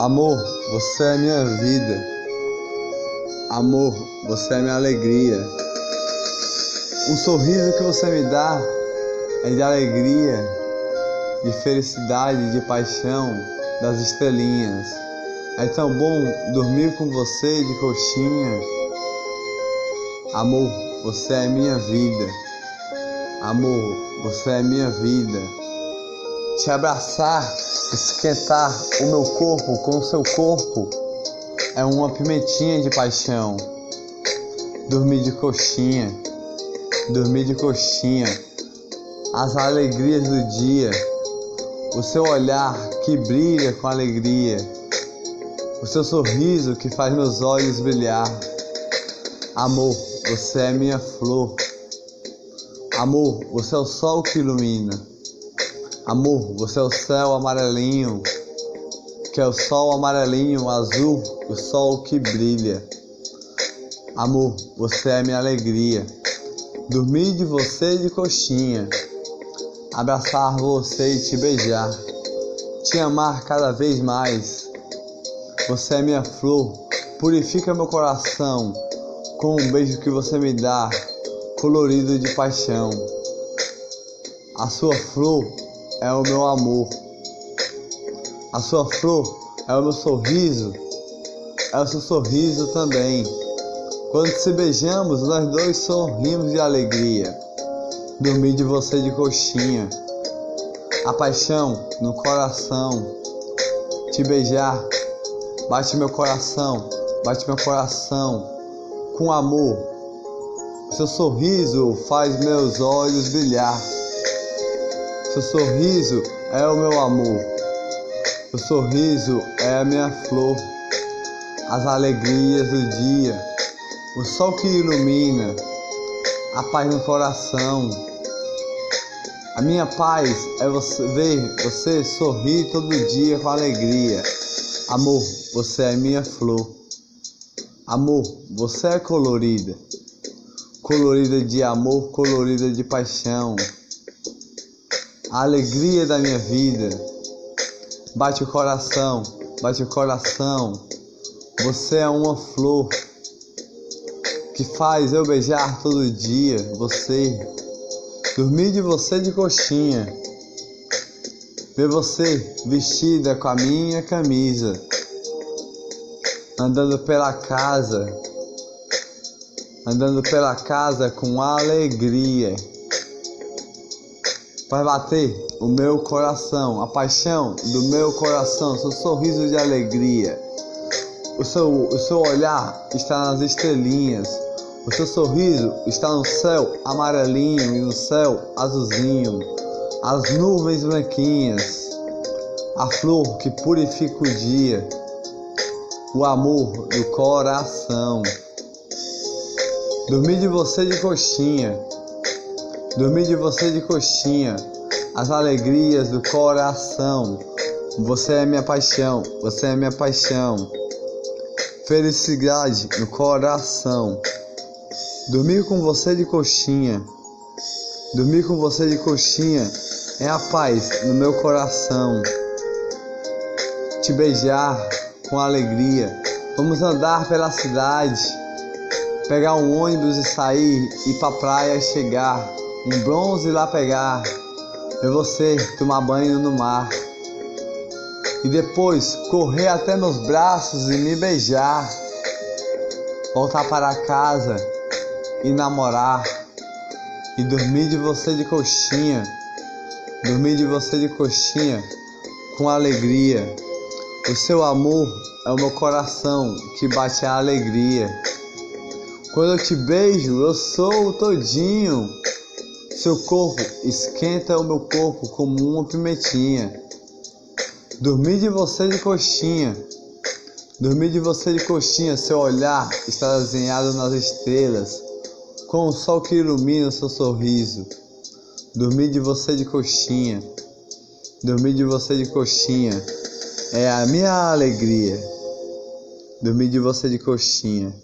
Amor, você é minha vida. Amor, você é minha alegria. Um sorriso que você me dá é de alegria, de felicidade, de paixão das estrelinhas. É tão bom dormir com você de coxinha. Amor, você é minha vida. Amor, você é minha vida. Te abraçar, esquentar o meu corpo com o seu corpo é uma pimentinha de paixão. Dormir de coxinha, dormir de coxinha, as alegrias do dia, o seu olhar que brilha com alegria, o seu sorriso que faz meus olhos brilhar. Amor, você é minha flor. Amor, você é o sol que ilumina. Amor, você é o céu amarelinho, que é o sol amarelinho, azul, o sol que brilha. Amor, você é minha alegria. Dormir de você de coxinha, abraçar você e te beijar, te amar cada vez mais. Você é minha flor, purifica meu coração com um beijo que você me dá colorido de paixão. A sua flor é o meu amor. A sua flor é o meu sorriso. É o seu sorriso também. Quando se beijamos, nós dois sorrimos de alegria. Dormir de você de coxinha. A paixão no coração. Te beijar. Bate meu coração. Bate meu coração. Com amor seu sorriso faz meus olhos brilhar. Seu sorriso é o meu amor. O sorriso é a minha flor. As alegrias do dia. O sol que ilumina. A paz no coração. A minha paz é você ver você sorrir todo dia com alegria. Amor, você é minha flor. Amor, você é colorida colorida de amor, colorida de paixão. A alegria da minha vida. Bate o coração, bate o coração. Você é uma flor que faz eu beijar todo dia você. Dormir de você de coxinha. Ver você vestida com a minha camisa. Andando pela casa andando pela casa com alegria. Vai bater o meu coração, a paixão do meu coração, seu sorriso de alegria. O seu, o seu olhar está nas estrelinhas. O seu sorriso está no céu amarelinho e no céu azulzinho. As nuvens branquinhas. A flor que purifica o dia. O amor do coração. Dormir de você de coxinha, dormir de você de coxinha, as alegrias do coração. Você é minha paixão, você é minha paixão. Felicidade no coração. Dormir com você de coxinha, dormir com você de coxinha é a paz no meu coração. Te beijar com alegria. Vamos andar pela cidade pegar um ônibus e sair, ir pra praia e chegar, em bronze lá pegar, ver você tomar banho no mar. E depois correr até meus braços e me beijar. Voltar para casa e namorar. E dormir de você de coxinha. Dormir de você de coxinha com alegria. O seu amor é o meu coração que bate a alegria. Quando eu te beijo, eu sou todinho. Seu corpo esquenta o meu corpo como uma pimentinha. Dormir de você de coxinha. Dormir de você de coxinha, seu olhar está desenhado nas estrelas, com o sol que ilumina seu sorriso. Dormir de você de coxinha. Dormir de você de coxinha é a minha alegria. Dormir de você de coxinha.